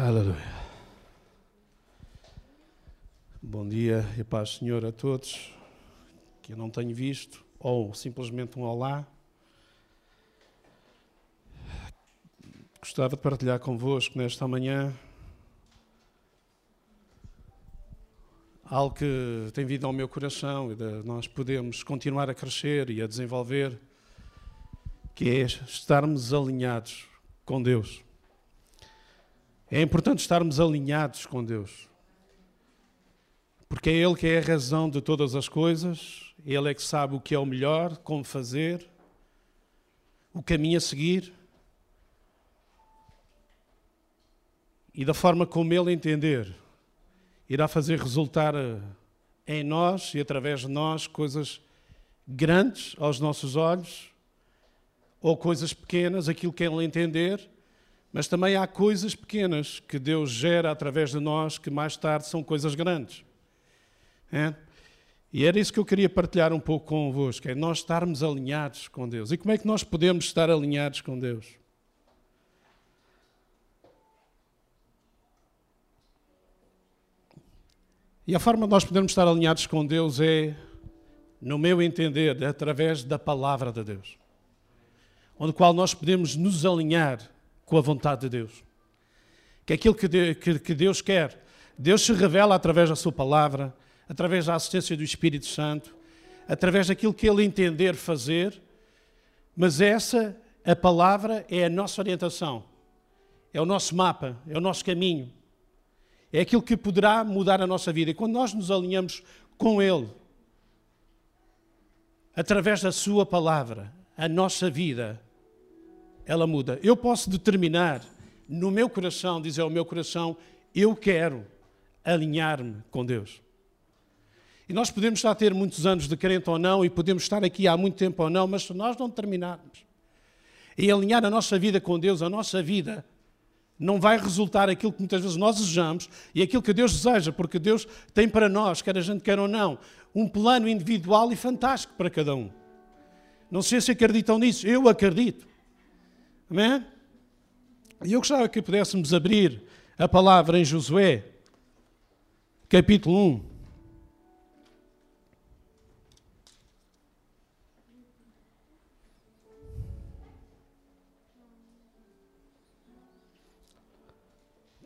Aleluia. Bom dia e paz, Senhor, a todos que eu não tenho visto, ou simplesmente um olá. Gostava de partilhar convosco nesta manhã algo que tem vindo ao meu coração e nós podemos continuar a crescer e a desenvolver, que é estarmos alinhados com Deus. É importante estarmos alinhados com Deus. Porque é Ele que é a razão de todas as coisas, Ele é que sabe o que é o melhor, como fazer, o caminho a seguir. E da forma como Ele entender, irá fazer resultar eh, em nós e através de nós coisas grandes aos nossos olhos, ou coisas pequenas, aquilo que Ele entender mas também há coisas pequenas que Deus gera através de nós que mais tarde são coisas grandes. É? E era isso que eu queria partilhar um pouco convosco, é nós estarmos alinhados com Deus. E como é que nós podemos estar alinhados com Deus? E a forma de nós podermos estar alinhados com Deus é, no meu entender, através da palavra de Deus. Onde qual nós podemos nos alinhar com a vontade de Deus. Que é aquilo que Deus quer. Deus se revela através da Sua palavra, através da assistência do Espírito Santo, através daquilo que Ele entender fazer, mas essa, a palavra, é a nossa orientação, é o nosso mapa, é o nosso caminho, é aquilo que poderá mudar a nossa vida. E quando nós nos alinhamos com Ele, através da Sua palavra, a nossa vida ela muda. Eu posso determinar no meu coração, dizer ao meu coração, eu quero alinhar-me com Deus. E nós podemos estar a ter muitos anos de crente ou não, e podemos estar aqui há muito tempo ou não, mas se nós não determinarmos em alinhar a nossa vida com Deus, a nossa vida não vai resultar aquilo que muitas vezes nós desejamos e aquilo que Deus deseja, porque Deus tem para nós, quer a gente queira ou não, um plano individual e fantástico para cada um. Não sei se acreditam nisso, eu acredito. Amém? E eu gostava que pudéssemos abrir a palavra em Josué, capítulo 1.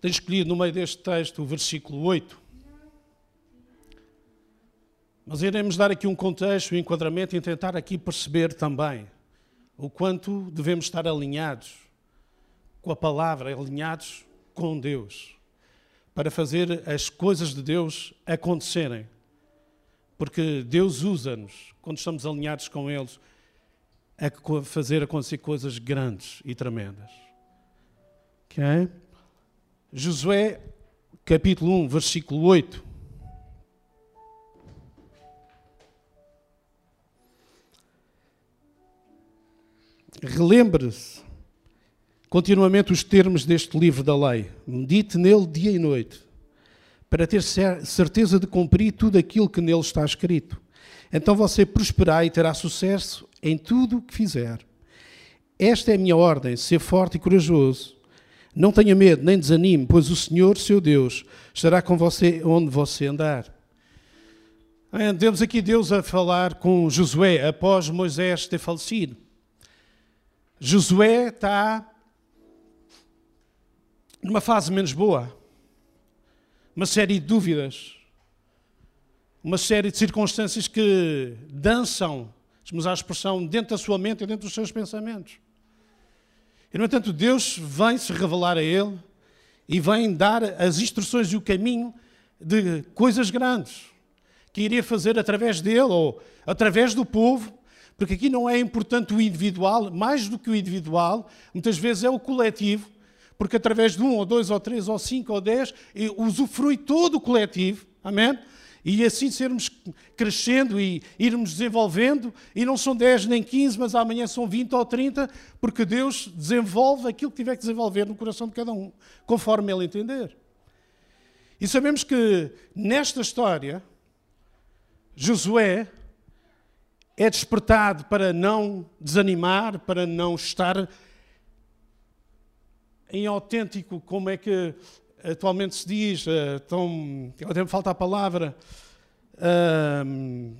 Tenho escolhido no meio deste texto o versículo 8. Mas iremos dar aqui um contexto, um enquadramento e tentar aqui perceber também o quanto devemos estar alinhados com a palavra, alinhados com Deus, para fazer as coisas de Deus acontecerem. Porque Deus usa-nos, quando estamos alinhados com Ele, a fazer acontecer coisas grandes e tremendas. Ok? Josué, capítulo 1, versículo 8. Relembre-se continuamente os termos deste livro da lei. Medite nele dia e noite, para ter certeza de cumprir tudo aquilo que nele está escrito. Então você prosperará e terá sucesso em tudo o que fizer. Esta é a minha ordem: ser forte e corajoso. Não tenha medo, nem desanime, pois o Senhor, seu Deus, estará com você onde você andar. Temos aqui Deus a falar com Josué após Moisés ter falecido. Josué está numa fase menos boa, uma série de dúvidas, uma série de circunstâncias que dançam, vamos a expressão, dentro da sua mente e dentro dos seus pensamentos. E, no entanto, Deus vem se revelar a ele e vem dar as instruções e o caminho de coisas grandes que iria fazer através dele ou através do povo porque aqui não é importante o individual, mais do que o individual, muitas vezes é o coletivo, porque através de um, ou dois, ou três, ou cinco, ou dez, usufrui todo o coletivo, amém? E assim sermos crescendo e irmos desenvolvendo, e não são 10 nem 15, mas amanhã são 20 ou 30, porque Deus desenvolve aquilo que tiver que desenvolver no coração de cada um, conforme Ele entender. E sabemos que nesta história, Josué é despertado para não desanimar, para não estar em autêntico, como é que atualmente se diz, uh, até me falta a palavra, uh,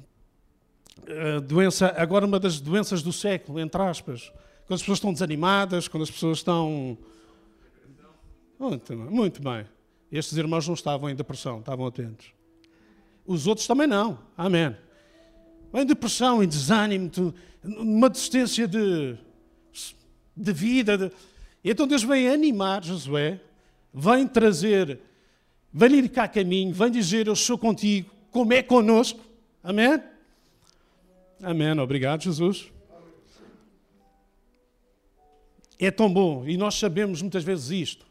doença, agora uma das doenças do século, entre aspas, quando as pessoas estão desanimadas, quando as pessoas estão... Muito, muito bem. Estes irmãos não estavam em depressão, estavam atentos. Os outros também não. Amém. Em depressão, em desânimo, numa desistência de, de vida. De... Então Deus vem animar Josué, vem trazer, vem lhe cá caminho, vem dizer: Eu sou contigo, como é conosco. Amém? Amém. Obrigado, Jesus. É tão bom e nós sabemos muitas vezes isto.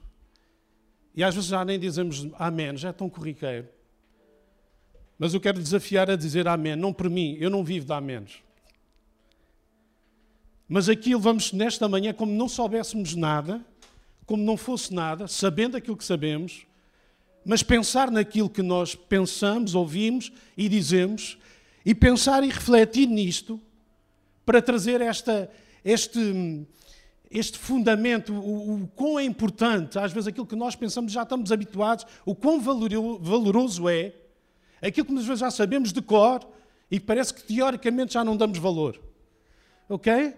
E às vezes já nem dizemos amém, já é tão corriqueiro. Mas eu quero desafiar a dizer amém, não por mim, eu não vivo de améns. Mas aquilo vamos nesta manhã, como não soubéssemos nada, como não fosse nada, sabendo aquilo que sabemos, mas pensar naquilo que nós pensamos, ouvimos e dizemos, e pensar e refletir nisto, para trazer esta, este, este fundamento, o, o quão é importante, às vezes aquilo que nós pensamos já estamos habituados, o quão valoroso é, aquilo que nós já sabemos de cor e parece que teoricamente já não damos valor. Ok?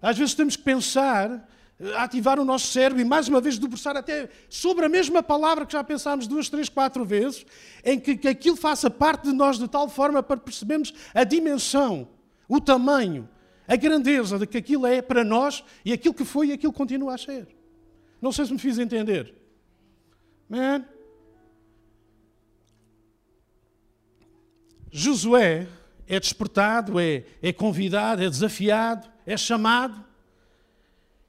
Às vezes temos que pensar, ativar o nosso cérebro e mais uma vez debruçar até sobre a mesma palavra que já pensámos duas, três, quatro vezes, em que, que aquilo faça parte de nós de tal forma para percebermos a dimensão, o tamanho, a grandeza de que aquilo é para nós e aquilo que foi e aquilo que continua a ser. Não sei se me fiz entender. Man. Josué é despertado, é, é convidado, é desafiado, é chamado,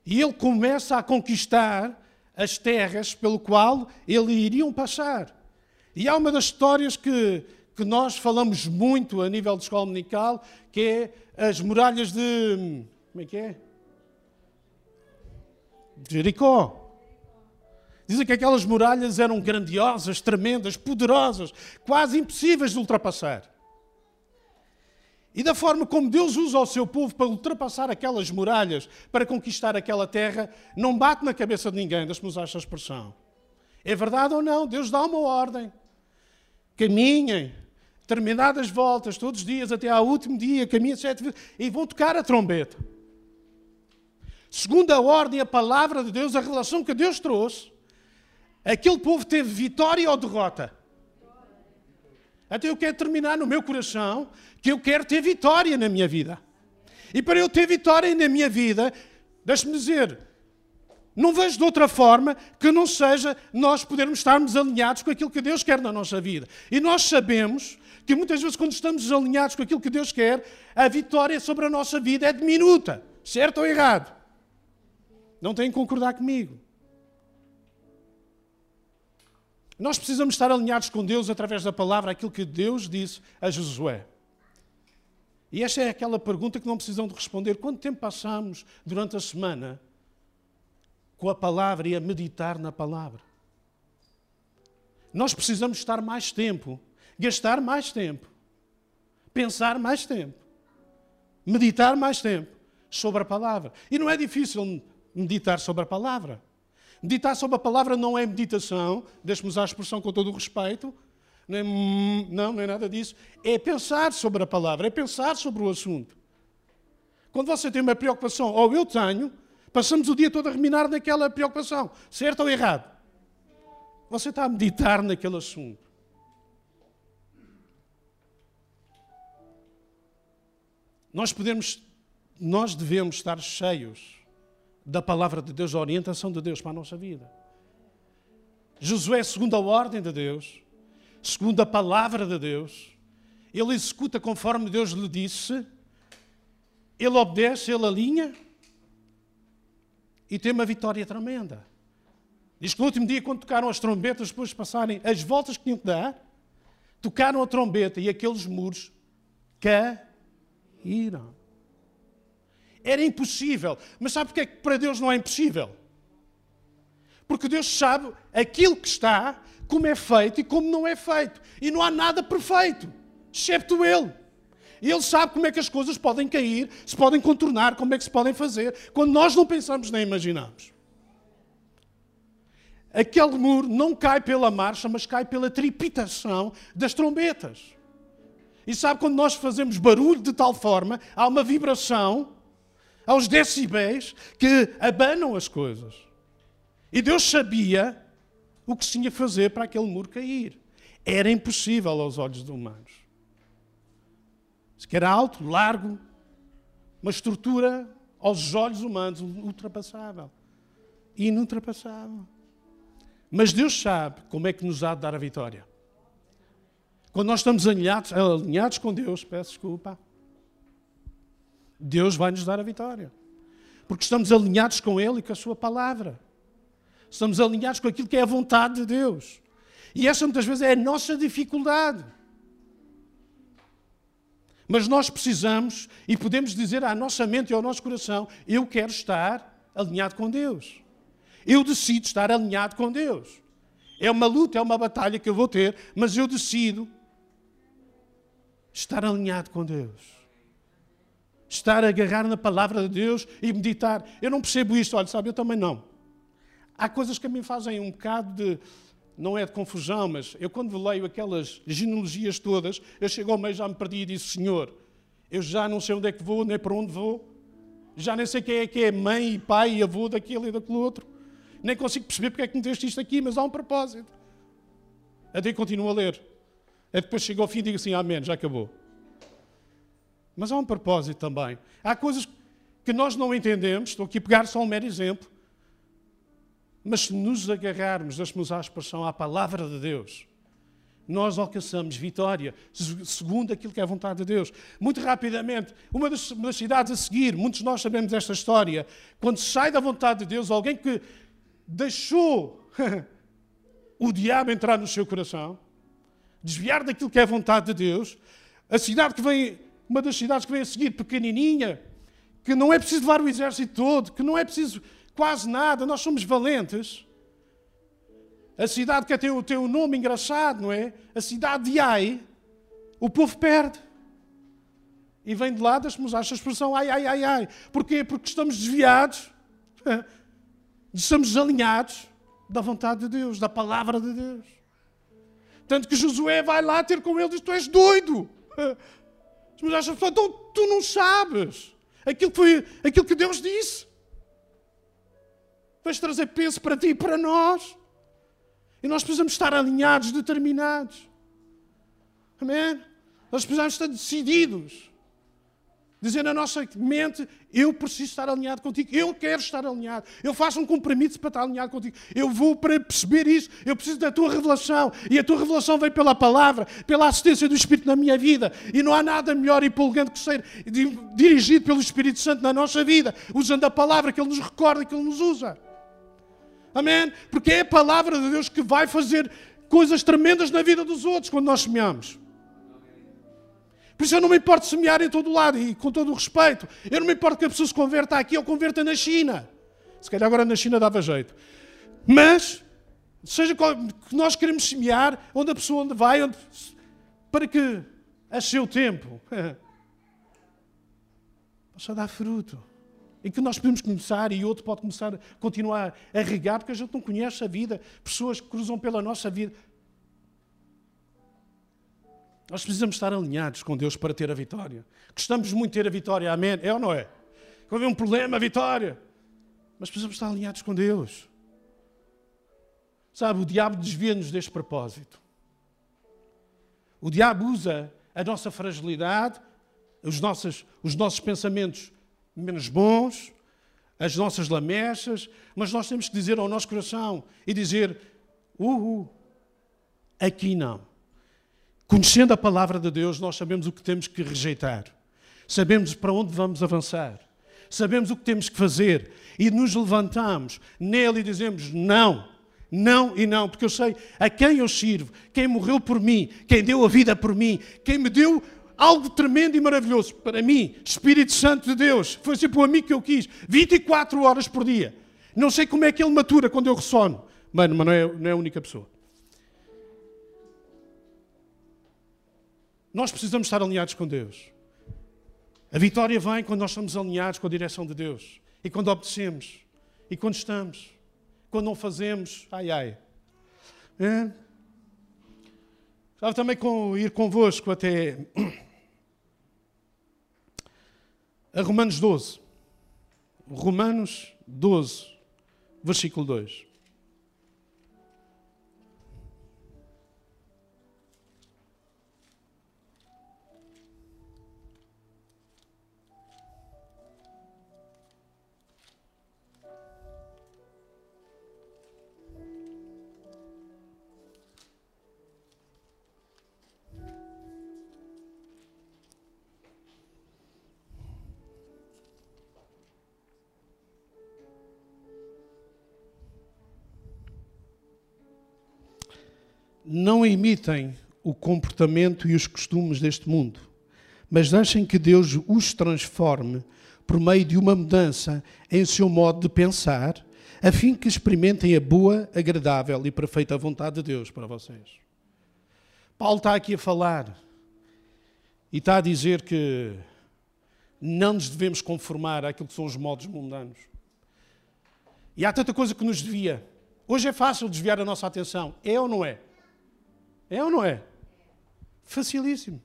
e ele começa a conquistar as terras pelo qual ele iriam passar. E há uma das histórias que, que nós falamos muito a nível de escola dominical, que é as muralhas de. Como é que é? De Jericó. Dizem que aquelas muralhas eram grandiosas, tremendas, poderosas, quase impossíveis de ultrapassar. E da forma como Deus usa o seu povo para ultrapassar aquelas muralhas, para conquistar aquela terra, não bate na cabeça de ninguém, deixe-me usar esta expressão. É verdade ou não? Deus dá uma ordem. Caminhem, determinadas voltas, todos os dias, até ao último dia, caminhem sete vezes, e vão tocar a trombeta. Segundo a ordem, a palavra de Deus, a relação que Deus trouxe, aquele povo teve vitória ou derrota? Até eu quero terminar no meu coração que eu quero ter vitória na minha vida. E para eu ter vitória na minha vida, deixe-me dizer, não vejo de outra forma que não seja nós podermos estarmos alinhados com aquilo que Deus quer na nossa vida. E nós sabemos que muitas vezes, quando estamos alinhados com aquilo que Deus quer, a vitória sobre a nossa vida é diminuta. Certo ou errado? Não têm que concordar comigo. Nós precisamos estar alinhados com Deus através da palavra, aquilo que Deus disse a Josué. E esta é aquela pergunta que não precisam de responder. Quanto tempo passamos durante a semana com a palavra e a meditar na palavra? Nós precisamos estar mais tempo, gastar mais tempo, pensar mais tempo, meditar mais tempo sobre a palavra. E não é difícil meditar sobre a palavra. Meditar sobre a palavra não é meditação, deixe-me usar a expressão com todo o respeito, não, não, não é nada disso. É pensar sobre a palavra, é pensar sobre o assunto. Quando você tem uma preocupação, ou eu tenho, passamos o dia todo a reminar naquela preocupação, certo ou errado? Você está a meditar naquele assunto. Nós podemos, nós devemos estar cheios da palavra de Deus, da orientação de Deus para a nossa vida. Josué, segundo a ordem de Deus, segundo a palavra de Deus, ele executa conforme Deus lhe disse, ele obedece, ele alinha e tem uma vitória tremenda. Diz que no último dia, quando tocaram as trombetas, depois de passarem as voltas que tinham que dar, tocaram a trombeta e aqueles muros caíram. Era impossível. Mas sabe porque é que para Deus não é impossível? Porque Deus sabe aquilo que está, como é feito e como não é feito. E não há nada perfeito, excepto Ele. E Ele sabe como é que as coisas podem cair, se podem contornar, como é que se podem fazer, quando nós não pensamos nem imaginamos. aquele muro não cai pela marcha, mas cai pela tripitação das trombetas. E sabe quando nós fazemos barulho de tal forma, há uma vibração aos decibéis que abanam as coisas. E Deus sabia o que se tinha a fazer para aquele muro cair. Era impossível aos olhos humanos. Que era alto, largo, uma estrutura aos olhos humanos ultrapassável. Inultrapassável. Mas Deus sabe como é que nos há de dar a vitória. Quando nós estamos alinhados, alinhados com Deus, peço desculpa, Deus vai nos dar a vitória. Porque estamos alinhados com Ele e com a Sua palavra. Estamos alinhados com aquilo que é a vontade de Deus. E essa muitas vezes é a nossa dificuldade. Mas nós precisamos e podemos dizer à nossa mente e ao nosso coração: eu quero estar alinhado com Deus. Eu decido estar alinhado com Deus. É uma luta, é uma batalha que eu vou ter, mas eu decido estar alinhado com Deus. Estar a agarrar na palavra de Deus e meditar. Eu não percebo isto, olha, sabe, eu também não. Há coisas que a mim fazem um bocado de, não é de confusão, mas eu quando leio aquelas genealogias todas, eu chego ao meio já me perdi e disse, Senhor, eu já não sei onde é que vou, nem para onde vou. Já nem sei quem é que é mãe e pai e avô daquele e daquele outro nem consigo perceber porque é que meteste isto aqui, mas há um propósito. Até continuo a ler. É depois chego ao fim e digo assim, amém, já acabou. Mas há um propósito também. Há coisas que nós não entendemos, estou aqui a pegar só um mero exemplo, mas se nos agarrarmos, deixe-me usar a expressão, à palavra de Deus, nós alcançamos vitória, segundo aquilo que é a vontade de Deus. Muito rapidamente, uma das, uma das cidades a seguir, muitos de nós sabemos esta história, quando sai da vontade de Deus, alguém que deixou o diabo entrar no seu coração, desviar daquilo que é a vontade de Deus, a cidade que vem, uma das cidades que vem a seguir, pequenininha, que não é preciso levar o exército todo, que não é preciso quase nada, nós somos valentes. A cidade que tem o, tem um nome engraçado, não é? A cidade de Ai, o povo perde. E vem de lá, deixe-me usar esta expressão, ai, ai, ai, ai. Porquê? Porque estamos desviados Estamos alinhados da vontade de Deus, da palavra de Deus. Tanto que Josué vai lá ter com ele e diz: Tu és doido. Mas achas, então tu não sabes aquilo que, foi, aquilo que Deus disse. Vais trazer peso para ti e para nós. E nós precisamos estar alinhados, determinados. Amém? Nós precisamos estar decididos. Dizer na nossa mente, eu preciso estar alinhado contigo, eu quero estar alinhado, eu faço um compromisso para estar alinhado contigo, eu vou para perceber isso, eu preciso da tua revelação, e a tua revelação vem pela palavra, pela assistência do Espírito na minha vida, e não há nada melhor e pulgante que ser dirigido pelo Espírito Santo na nossa vida, usando a palavra que Ele nos recorda, que Ele nos usa. Amém? Porque é a palavra de Deus que vai fazer coisas tremendas na vida dos outros quando nós semeamos. Por isso eu não me importo semear em todo lado e com todo o respeito. Eu não me importo que a pessoa se converta aqui ou converta na China. Se calhar agora na China dava jeito. Mas, seja que nós queremos semear, onde a pessoa onde vai, onde, para que a seu tempo possa dar fruto. Em que nós podemos começar e outro pode começar a continuar a regar, porque a gente não conhece a vida. Pessoas que cruzam pela nossa vida. Nós precisamos estar alinhados com Deus para ter a vitória. Gostamos muito de ter a vitória, amém? É ou não é? Quando houver um problema, a vitória. Mas precisamos estar alinhados com Deus. Sabe, o diabo desvia-nos deste propósito. O diabo usa a nossa fragilidade, os nossos, os nossos pensamentos menos bons, as nossas lamechas, mas nós temos que dizer ao nosso coração e dizer: Uhul, aqui não. Conhecendo a palavra de Deus, nós sabemos o que temos que rejeitar, sabemos para onde vamos avançar, sabemos o que temos que fazer e nos levantamos nele e dizemos: não, não e não, porque eu sei a quem eu sirvo, quem morreu por mim, quem deu a vida por mim, quem me deu algo tremendo e maravilhoso para mim, Espírito Santo de Deus, foi sempre o amigo que eu quis, 24 horas por dia. Não sei como é que ele matura quando eu ressono. Mano, mas não é, não é a única pessoa. Nós precisamos estar alinhados com Deus. A vitória vem quando nós estamos alinhados com a direção de Deus e quando obedecemos e quando estamos. quando não fazemos, ai ai. É? Estava também com ir convosco até a Romanos 12. Romanos 12, versículo 2. Não imitem o comportamento e os costumes deste mundo, mas deixem que Deus os transforme por meio de uma mudança em seu modo de pensar, a fim que experimentem a boa, agradável e perfeita vontade de Deus para vocês. Paulo está aqui a falar e está a dizer que não nos devemos conformar àquilo que são os modos mundanos. E há tanta coisa que nos devia. Hoje é fácil desviar a nossa atenção, é ou não é? É ou não é? Facilíssimo.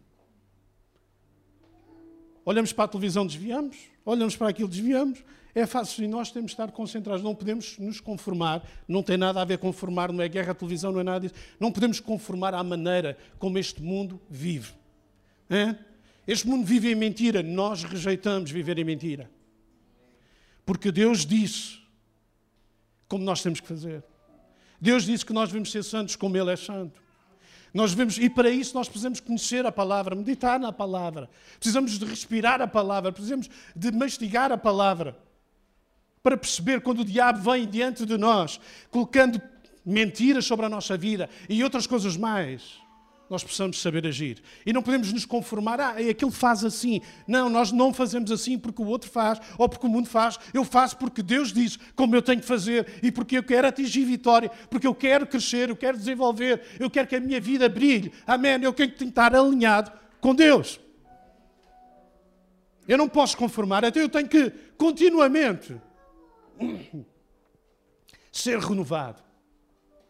Olhamos para a televisão, desviamos. Olhamos para aquilo, desviamos. É fácil e nós temos de estar concentrados. Não podemos nos conformar. Não tem nada a ver com conformar, não é guerra à televisão, não é nada disso. Não podemos conformar à maneira como este mundo vive. Este mundo vive em mentira. Nós rejeitamos viver em mentira. Porque Deus disse como nós temos que fazer. Deus disse que nós devemos ser santos como Ele é santo. Nós devemos, e para isso nós precisamos conhecer a palavra, meditar na palavra. Precisamos de respirar a palavra, precisamos de mastigar a palavra. Para perceber quando o diabo vem diante de nós, colocando mentiras sobre a nossa vida e outras coisas mais nós precisamos saber agir. E não podemos nos conformar, ah, é aquele faz assim. Não, nós não fazemos assim porque o outro faz ou porque o mundo faz. Eu faço porque Deus diz como eu tenho que fazer e porque eu quero atingir vitória, porque eu quero crescer, eu quero desenvolver, eu quero que a minha vida brilhe. Amém. Eu tenho que estar alinhado com Deus. Eu não posso conformar, até eu tenho que continuamente ser renovado.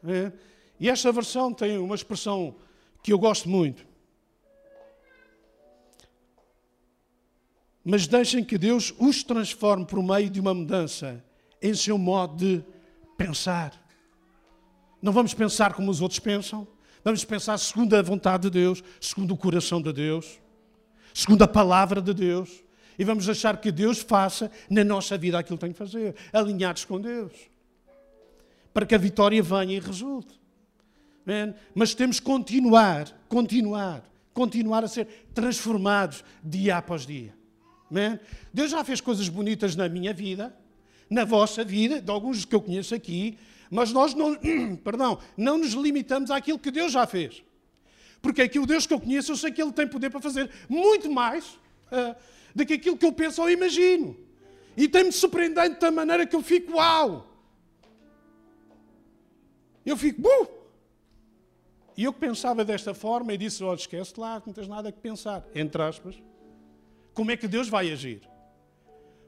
É? E esta versão tem uma expressão que eu gosto muito. Mas deixem que Deus os transforme por meio de uma mudança em seu modo de pensar. Não vamos pensar como os outros pensam, vamos pensar segundo a vontade de Deus, segundo o coração de Deus, segundo a palavra de Deus, e vamos achar que Deus faça na nossa vida aquilo que tem que fazer, alinhados com Deus, para que a vitória venha e resulte. Mas temos que continuar, continuar, continuar a ser transformados dia após dia. Deus já fez coisas bonitas na minha vida, na vossa vida, de alguns que eu conheço aqui, mas nós não, perdão, não nos limitamos àquilo que Deus já fez. Porque aquilo Deus que eu conheço, eu sei que Ele tem poder para fazer muito mais uh, do que aquilo que eu penso ou imagino. E tem-me surpreendente da maneira que eu fico, uau! Eu fico, buh! E eu pensava desta forma e disse: Olha, esquece lá, não tens nada que pensar. Entre aspas. Como é que Deus vai agir?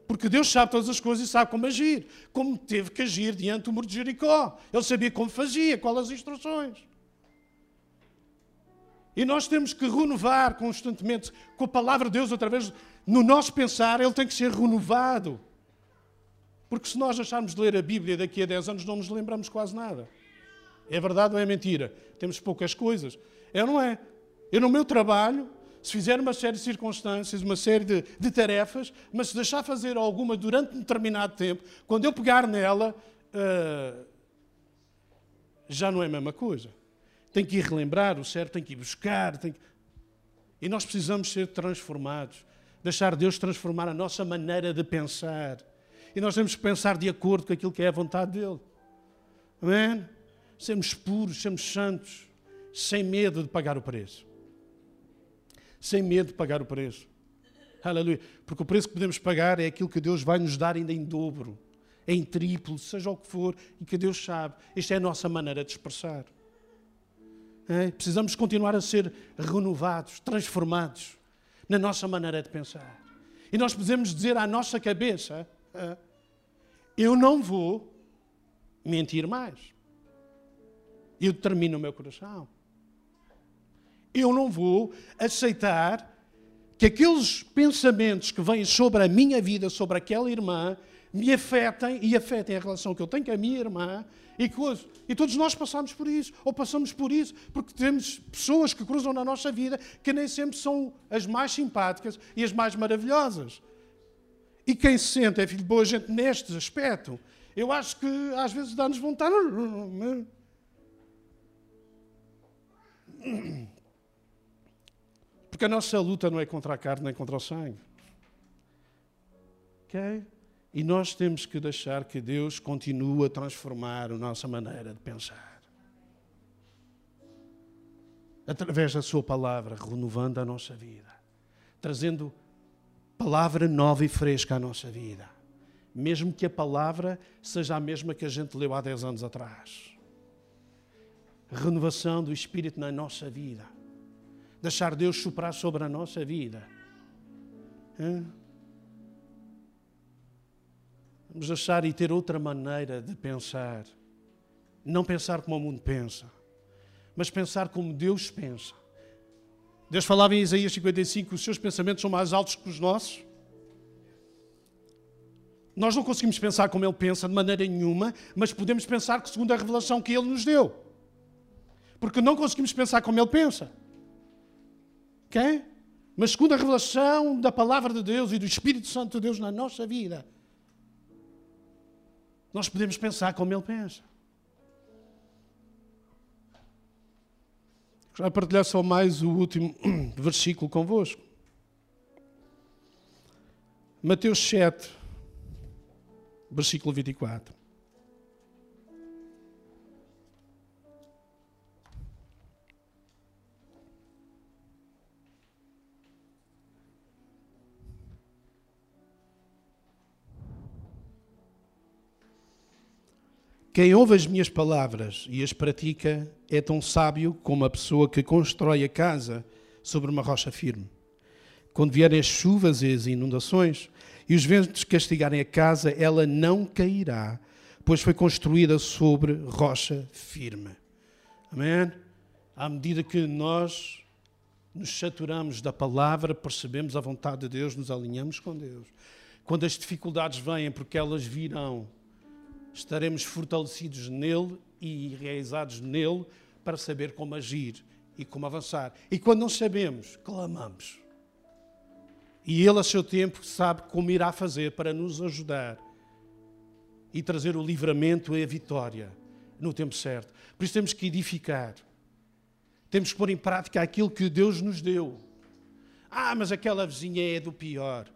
Porque Deus sabe todas as coisas e sabe como agir. Como teve que agir diante do muro de Jericó. Ele sabia como fazia, quais as instruções. E nós temos que renovar constantemente com a palavra de Deus, através no nosso pensar, ele tem que ser renovado. Porque se nós acharmos de ler a Bíblia daqui a 10 anos, não nos lembramos quase nada. É verdade ou é mentira? Temos poucas coisas. É ou não é? Eu, no meu trabalho, se fizer uma série de circunstâncias, uma série de, de tarefas, mas se deixar fazer alguma durante um determinado tempo, quando eu pegar nela, uh, já não é a mesma coisa. Tem que ir relembrar, o certo tem que ir buscar. Que... E nós precisamos ser transformados. Deixar Deus transformar a nossa maneira de pensar. E nós temos que pensar de acordo com aquilo que é a vontade dEle. Amém? Sermos puros, sermos santos, sem medo de pagar o preço. Sem medo de pagar o preço. Aleluia. Porque o preço que podemos pagar é aquilo que Deus vai nos dar ainda em dobro, em triplo, seja o que for, e que Deus sabe. Esta é a nossa maneira de expressar. É? Precisamos continuar a ser renovados, transformados na nossa maneira de pensar. E nós podemos dizer à nossa cabeça: é, Eu não vou mentir mais. Eu determino o meu coração. Eu não vou aceitar que aqueles pensamentos que vêm sobre a minha vida, sobre aquela irmã, me afetem e afetem a relação que eu tenho com a minha irmã e coisa. E todos nós passamos por isso, ou passamos por isso, porque temos pessoas que cruzam na nossa vida que nem sempre são as mais simpáticas e as mais maravilhosas. E quem se sente é filho de boa gente neste aspecto, eu acho que às vezes dá-nos vontade. Porque a nossa luta não é contra a carne nem contra o sangue. Ok? E nós temos que deixar que Deus continue a transformar a nossa maneira de pensar. Através da Sua palavra, renovando a nossa vida, trazendo palavra nova e fresca à nossa vida, mesmo que a palavra seja a mesma que a gente leu há 10 anos atrás. Renovação do Espírito na nossa vida deixar Deus soprar sobre a nossa vida. Vamos deixar e ter outra maneira de pensar. Não pensar como o mundo pensa, mas pensar como Deus pensa. Deus falava em Isaías 55 que os seus pensamentos são mais altos que os nossos. Nós não conseguimos pensar como Ele pensa de maneira nenhuma, mas podemos pensar que segundo a revelação que Ele nos deu. Porque não conseguimos pensar como Ele pensa. Ok? Mas segundo a revelação da palavra de Deus e do Espírito Santo de Deus na nossa vida, nós podemos pensar como Ele pensa. Já partilhar só mais o último versículo convosco. Mateus 7, versículo 24. Quem ouve as minhas palavras e as pratica é tão sábio como a pessoa que constrói a casa sobre uma rocha firme. Quando vierem as chuvas e as inundações e os ventos castigarem a casa, ela não cairá, pois foi construída sobre rocha firme. Amém? À medida que nós nos saturamos da palavra, percebemos a vontade de Deus, nos alinhamos com Deus. Quando as dificuldades vêm, porque elas virão, estaremos fortalecidos nele e enraizados nele para saber como agir e como avançar. E quando não sabemos, clamamos. E ele, a seu tempo, sabe como irá fazer para nos ajudar e trazer o livramento e a vitória no tempo certo. Por isso temos que edificar. Temos que pôr em prática aquilo que Deus nos deu. Ah, mas aquela vizinha é do pior.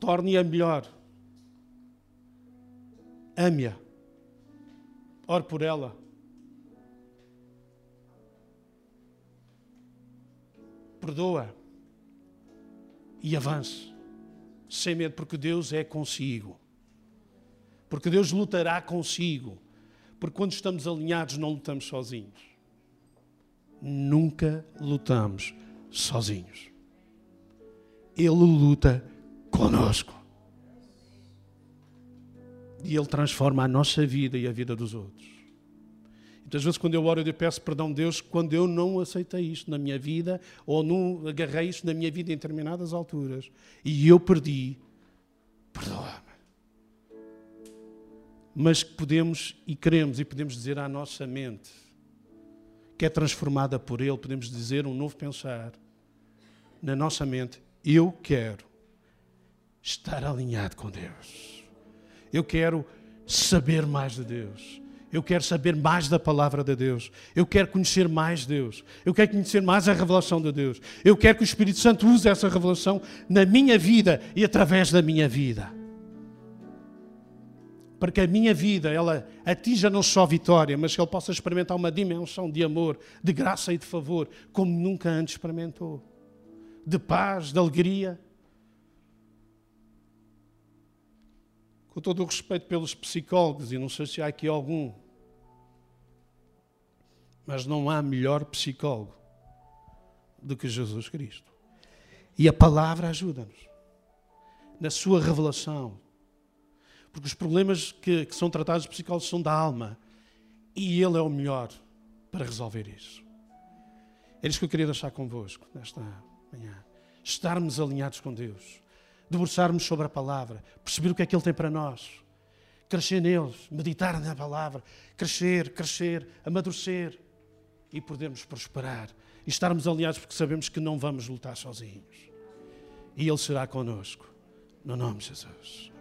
Torne-a melhor. Ame-a. Ore por ela. Perdoa. E avance. Sem medo, porque Deus é consigo. Porque Deus lutará consigo. Porque quando estamos alinhados, não lutamos sozinhos. Nunca lutamos sozinhos. Ele luta conosco. E Ele transforma a nossa vida e a vida dos outros. Muitas vezes, quando eu oro, eu peço perdão a Deus quando eu não aceitei isto na minha vida ou não agarrei isto na minha vida em determinadas alturas e eu perdi. Perdoa-me. Mas podemos e queremos e podemos dizer à nossa mente que é transformada por Ele, podemos dizer um novo pensar na nossa mente. Eu quero estar alinhado com Deus. Eu quero saber mais de Deus. Eu quero saber mais da palavra de Deus. Eu quero conhecer mais Deus. Eu quero conhecer mais a revelação de Deus. Eu quero que o Espírito Santo use essa revelação na minha vida e através da minha vida. Para que a minha vida ela atinja não só vitória, mas que ele possa experimentar uma dimensão de amor, de graça e de favor, como nunca antes experimentou. De paz, de alegria, com todo o respeito pelos psicólogos, e não sei se há aqui algum, mas não há melhor psicólogo do que Jesus Cristo. E a palavra ajuda-nos na sua revelação. Porque os problemas que, que são tratados por psicólogos são da alma. E ele é o melhor para resolver isso. É isso que eu queria deixar convosco nesta manhã. Estarmos alinhados com Deus. Debruçarmos sobre a palavra. Perceber o que é que Ele tem para nós. Crescer neles. Meditar na palavra. Crescer, crescer, amadurecer. E podermos prosperar. E estarmos alinhados porque sabemos que não vamos lutar sozinhos. E Ele será conosco. No nome de Jesus.